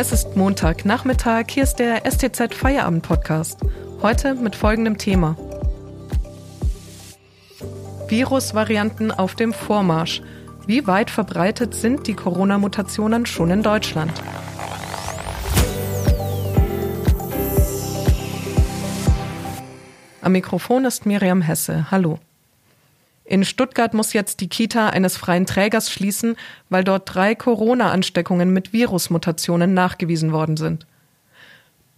Es ist Montagnachmittag, hier ist der STZ Feierabend Podcast. Heute mit folgendem Thema. Virusvarianten auf dem Vormarsch. Wie weit verbreitet sind die Corona-Mutationen schon in Deutschland? Am Mikrofon ist Miriam Hesse. Hallo. In Stuttgart muss jetzt die Kita eines freien Trägers schließen, weil dort drei Corona-Ansteckungen mit Virusmutationen nachgewiesen worden sind.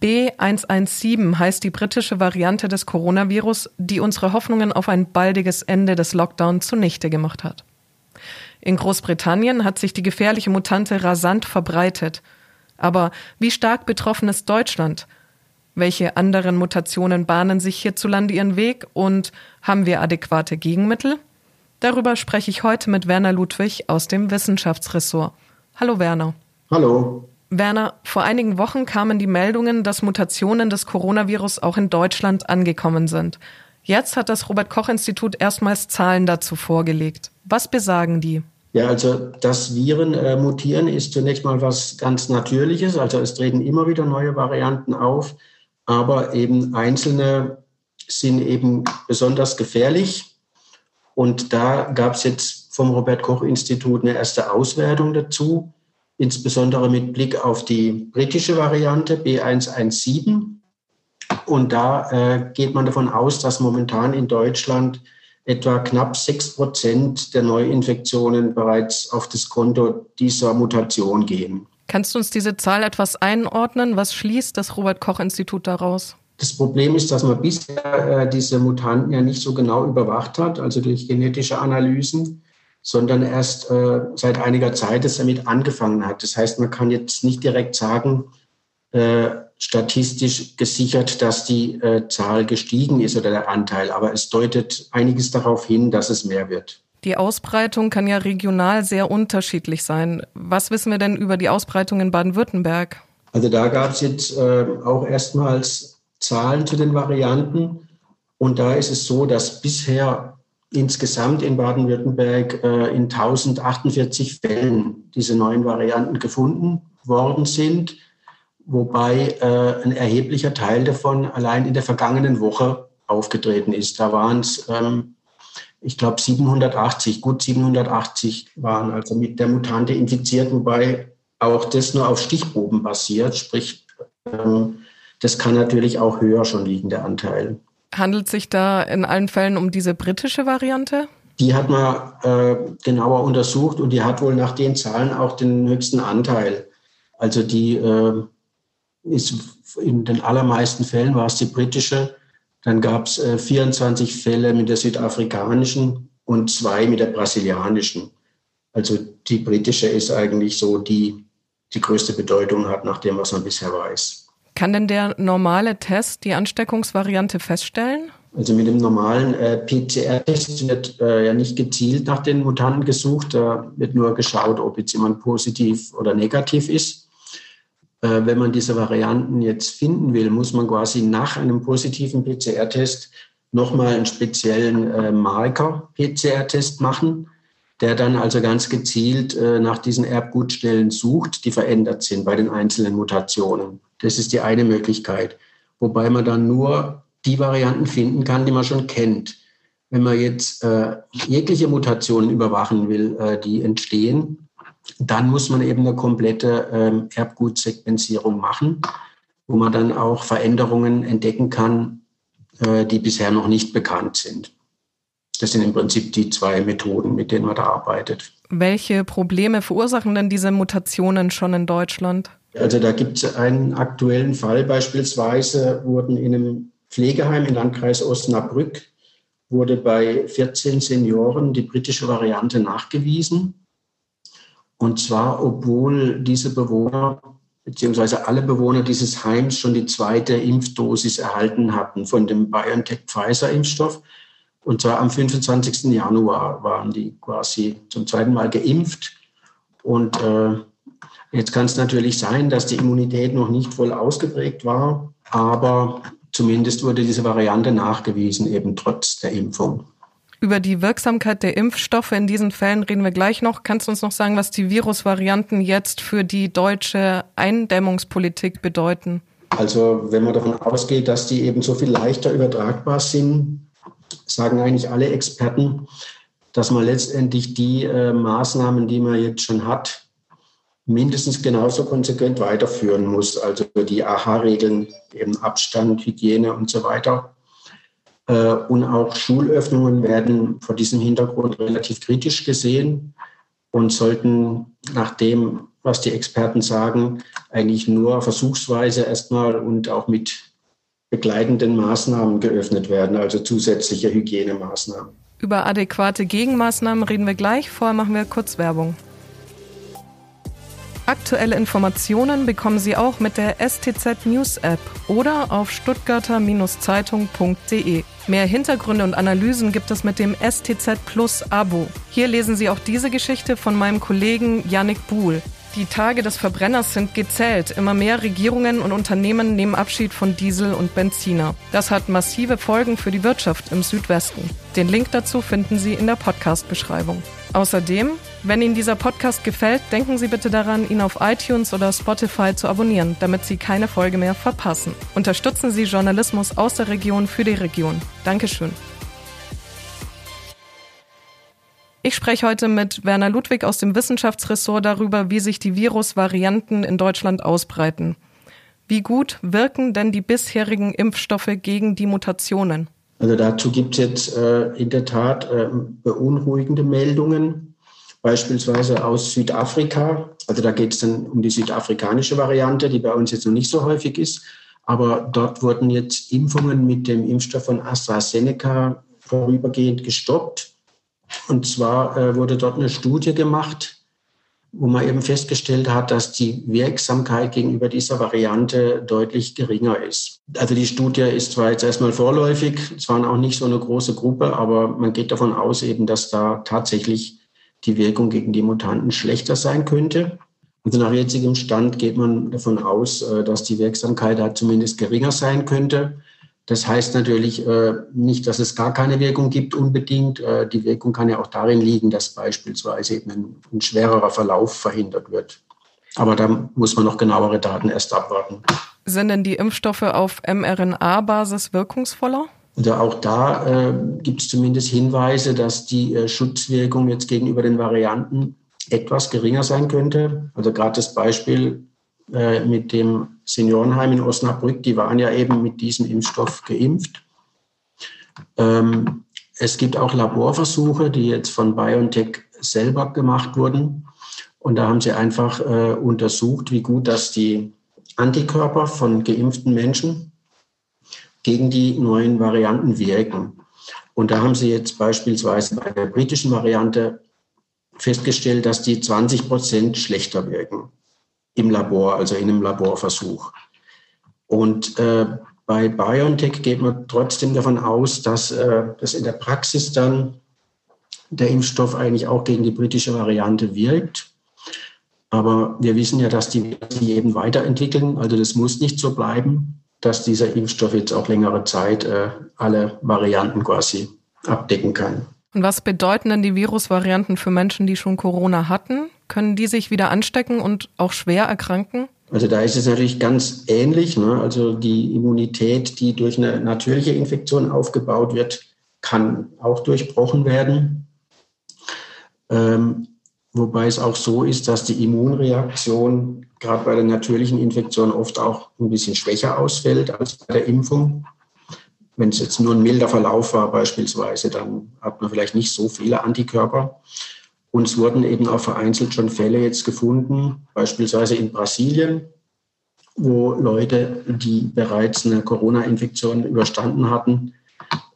B117 heißt die britische Variante des Coronavirus, die unsere Hoffnungen auf ein baldiges Ende des Lockdown zunichte gemacht hat. In Großbritannien hat sich die gefährliche Mutante rasant verbreitet. Aber wie stark betroffen ist Deutschland? Welche anderen Mutationen bahnen sich hierzulande ihren Weg und haben wir adäquate Gegenmittel? Darüber spreche ich heute mit Werner Ludwig aus dem Wissenschaftsressort. Hallo Werner. Hallo. Werner, vor einigen Wochen kamen die Meldungen, dass Mutationen des Coronavirus auch in Deutschland angekommen sind. Jetzt hat das Robert Koch Institut erstmals Zahlen dazu vorgelegt. Was besagen die? Ja, also dass Viren äh, mutieren ist zunächst mal was ganz Natürliches. Also es treten immer wieder neue Varianten auf aber eben einzelne sind eben besonders gefährlich. Und da gab es jetzt vom Robert Koch Institut eine erste Auswertung dazu, insbesondere mit Blick auf die britische Variante B117. Und da äh, geht man davon aus, dass momentan in Deutschland etwa knapp sechs Prozent der Neuinfektionen bereits auf das Konto dieser Mutation gehen. Kannst du uns diese Zahl etwas einordnen? Was schließt das Robert Koch Institut daraus? Das Problem ist, dass man bisher äh, diese Mutanten ja nicht so genau überwacht hat, also durch genetische Analysen, sondern erst äh, seit einiger Zeit es damit angefangen hat. Das heißt, man kann jetzt nicht direkt sagen, äh, statistisch gesichert, dass die äh, Zahl gestiegen ist oder der Anteil, aber es deutet einiges darauf hin, dass es mehr wird. Die Ausbreitung kann ja regional sehr unterschiedlich sein. Was wissen wir denn über die Ausbreitung in Baden-Württemberg? Also da gab es jetzt äh, auch erstmals Zahlen zu den Varianten. Und da ist es so, dass bisher insgesamt in Baden-Württemberg äh, in 1048 Fällen diese neuen Varianten gefunden worden sind, wobei äh, ein erheblicher Teil davon allein in der vergangenen Woche aufgetreten ist. Da waren es ähm, ich glaube 780, gut 780 waren also mit der Mutante infiziert, wobei auch das nur auf Stichproben basiert, sprich ähm, das kann natürlich auch höher schon liegen, der Anteil. Handelt sich da in allen Fällen um diese britische Variante? Die hat man äh, genauer untersucht und die hat wohl nach den Zahlen auch den höchsten Anteil. Also die äh, ist in den allermeisten Fällen war es die britische dann gab es äh, 24 Fälle mit der südafrikanischen und zwei mit der brasilianischen. Also die britische ist eigentlich so die, die größte Bedeutung hat nach dem, was man bisher weiß. Kann denn der normale Test die Ansteckungsvariante feststellen? Also mit dem normalen äh, PCR-Test wird äh, ja nicht gezielt nach den Mutanten gesucht. Da wird nur geschaut, ob jetzt jemand positiv oder negativ ist. Äh, wenn man diese Varianten jetzt finden will, muss man quasi nach einem positiven PCR-Test nochmal einen speziellen äh, Marker-PCR-Test machen, der dann also ganz gezielt äh, nach diesen Erbgutstellen sucht, die verändert sind bei den einzelnen Mutationen. Das ist die eine Möglichkeit. Wobei man dann nur die Varianten finden kann, die man schon kennt. Wenn man jetzt jegliche Mutationen überwachen will, die entstehen, dann muss man eben eine komplette ähm, Erbgutsequenzierung machen, wo man dann auch Veränderungen entdecken kann, äh, die bisher noch nicht bekannt sind. Das sind im Prinzip die zwei Methoden, mit denen man da arbeitet. Welche Probleme verursachen denn diese Mutationen schon in Deutschland? Also da gibt es einen aktuellen Fall. Beispielsweise wurden in einem Pflegeheim im Landkreis Osnabrück wurde bei 14 Senioren die britische Variante nachgewiesen. Und zwar, obwohl diese Bewohner beziehungsweise alle Bewohner dieses Heims schon die zweite Impfdosis erhalten hatten von dem BioNTech-Pfizer-Impfstoff. Und zwar am 25. Januar waren die quasi zum zweiten Mal geimpft. Und äh, jetzt kann es natürlich sein, dass die Immunität noch nicht voll ausgeprägt war, aber zumindest wurde diese Variante nachgewiesen, eben trotz der Impfung. Über die Wirksamkeit der Impfstoffe in diesen Fällen reden wir gleich noch. Kannst du uns noch sagen, was die Virusvarianten jetzt für die deutsche Eindämmungspolitik bedeuten? Also wenn man davon ausgeht, dass die eben so viel leichter übertragbar sind, sagen eigentlich alle Experten, dass man letztendlich die äh, Maßnahmen, die man jetzt schon hat, mindestens genauso konsequent weiterführen muss. Also die AHA-Regeln, eben Abstand, Hygiene und so weiter. Äh, und auch Schulöffnungen werden vor diesem Hintergrund relativ kritisch gesehen und sollten nach dem, was die Experten sagen, eigentlich nur versuchsweise erstmal und auch mit begleitenden Maßnahmen geöffnet werden, also zusätzliche Hygienemaßnahmen. Über adäquate Gegenmaßnahmen reden wir gleich. Vorher machen wir kurz Werbung. Aktuelle Informationen bekommen Sie auch mit der STZ News App oder auf stuttgarter-zeitung.de. Mehr Hintergründe und Analysen gibt es mit dem STZ Plus Abo. Hier lesen Sie auch diese Geschichte von meinem Kollegen Yannick Buhl. Die Tage des Verbrenners sind gezählt. Immer mehr Regierungen und Unternehmen nehmen Abschied von Diesel und Benziner. Das hat massive Folgen für die Wirtschaft im Südwesten. Den Link dazu finden Sie in der Podcast-Beschreibung. Außerdem, wenn Ihnen dieser Podcast gefällt, denken Sie bitte daran, ihn auf iTunes oder Spotify zu abonnieren, damit Sie keine Folge mehr verpassen. Unterstützen Sie Journalismus aus der Region für die Region. Dankeschön. Ich spreche heute mit Werner Ludwig aus dem Wissenschaftsressort darüber, wie sich die Virusvarianten in Deutschland ausbreiten. Wie gut wirken denn die bisherigen Impfstoffe gegen die Mutationen? Also dazu gibt es jetzt äh, in der Tat äh, beunruhigende Meldungen, beispielsweise aus Südafrika. Also da geht es dann um die südafrikanische Variante, die bei uns jetzt noch nicht so häufig ist. Aber dort wurden jetzt Impfungen mit dem Impfstoff von AstraZeneca vorübergehend gestoppt. Und zwar äh, wurde dort eine Studie gemacht, wo man eben festgestellt hat, dass die Wirksamkeit gegenüber dieser Variante deutlich geringer ist. Also die Studie ist zwar jetzt erstmal vorläufig, es waren auch nicht so eine große Gruppe, aber man geht davon aus eben, dass da tatsächlich die Wirkung gegen die Mutanten schlechter sein könnte. Also nach jetzigem Stand geht man davon aus, äh, dass die Wirksamkeit da zumindest geringer sein könnte. Das heißt natürlich äh, nicht, dass es gar keine Wirkung gibt unbedingt. Äh, die Wirkung kann ja auch darin liegen, dass beispielsweise eben ein, ein schwererer Verlauf verhindert wird. Aber da muss man noch genauere Daten erst abwarten. Sind denn die Impfstoffe auf mRNA-Basis wirkungsvoller? Also auch da äh, gibt es zumindest Hinweise, dass die äh, Schutzwirkung jetzt gegenüber den Varianten etwas geringer sein könnte. Also gerade das Beispiel äh, mit dem Seniorenheim in Osnabrück, die waren ja eben mit diesem Impfstoff geimpft. Ähm, es gibt auch Laborversuche, die jetzt von BioNTech selber gemacht wurden. Und da haben sie einfach äh, untersucht, wie gut dass die Antikörper von geimpften Menschen gegen die neuen Varianten wirken. Und da haben sie jetzt beispielsweise bei der britischen Variante festgestellt, dass die 20 Prozent schlechter wirken im Labor, also in einem Laborversuch. Und äh, bei BioNTech geht man trotzdem davon aus, dass äh, in der Praxis dann der Impfstoff eigentlich auch gegen die britische Variante wirkt. Aber wir wissen ja, dass die sich eben weiterentwickeln. Also das muss nicht so bleiben, dass dieser Impfstoff jetzt auch längere Zeit äh, alle Varianten quasi abdecken kann. Und was bedeuten denn die Virusvarianten für Menschen, die schon Corona hatten? Können die sich wieder anstecken und auch schwer erkranken? Also da ist es natürlich ganz ähnlich. Ne? Also die Immunität, die durch eine natürliche Infektion aufgebaut wird, kann auch durchbrochen werden. Ähm, wobei es auch so ist, dass die Immunreaktion gerade bei der natürlichen Infektion oft auch ein bisschen schwächer ausfällt als bei der Impfung. Wenn es jetzt nur ein milder Verlauf war beispielsweise, dann hat man vielleicht nicht so viele Antikörper. Und es wurden eben auch vereinzelt schon Fälle jetzt gefunden, beispielsweise in Brasilien, wo Leute, die bereits eine Corona-Infektion überstanden hatten,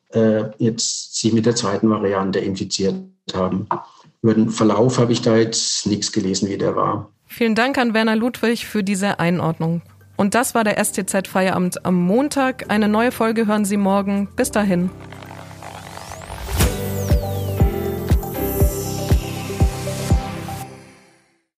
äh, jetzt sich mit der zweiten Variante infiziert haben. Über den Verlauf habe ich da jetzt nichts gelesen, wie der war. Vielen Dank an Werner Ludwig für diese Einordnung. Und das war der STZ Feierabend am Montag. Eine neue Folge hören Sie morgen. Bis dahin.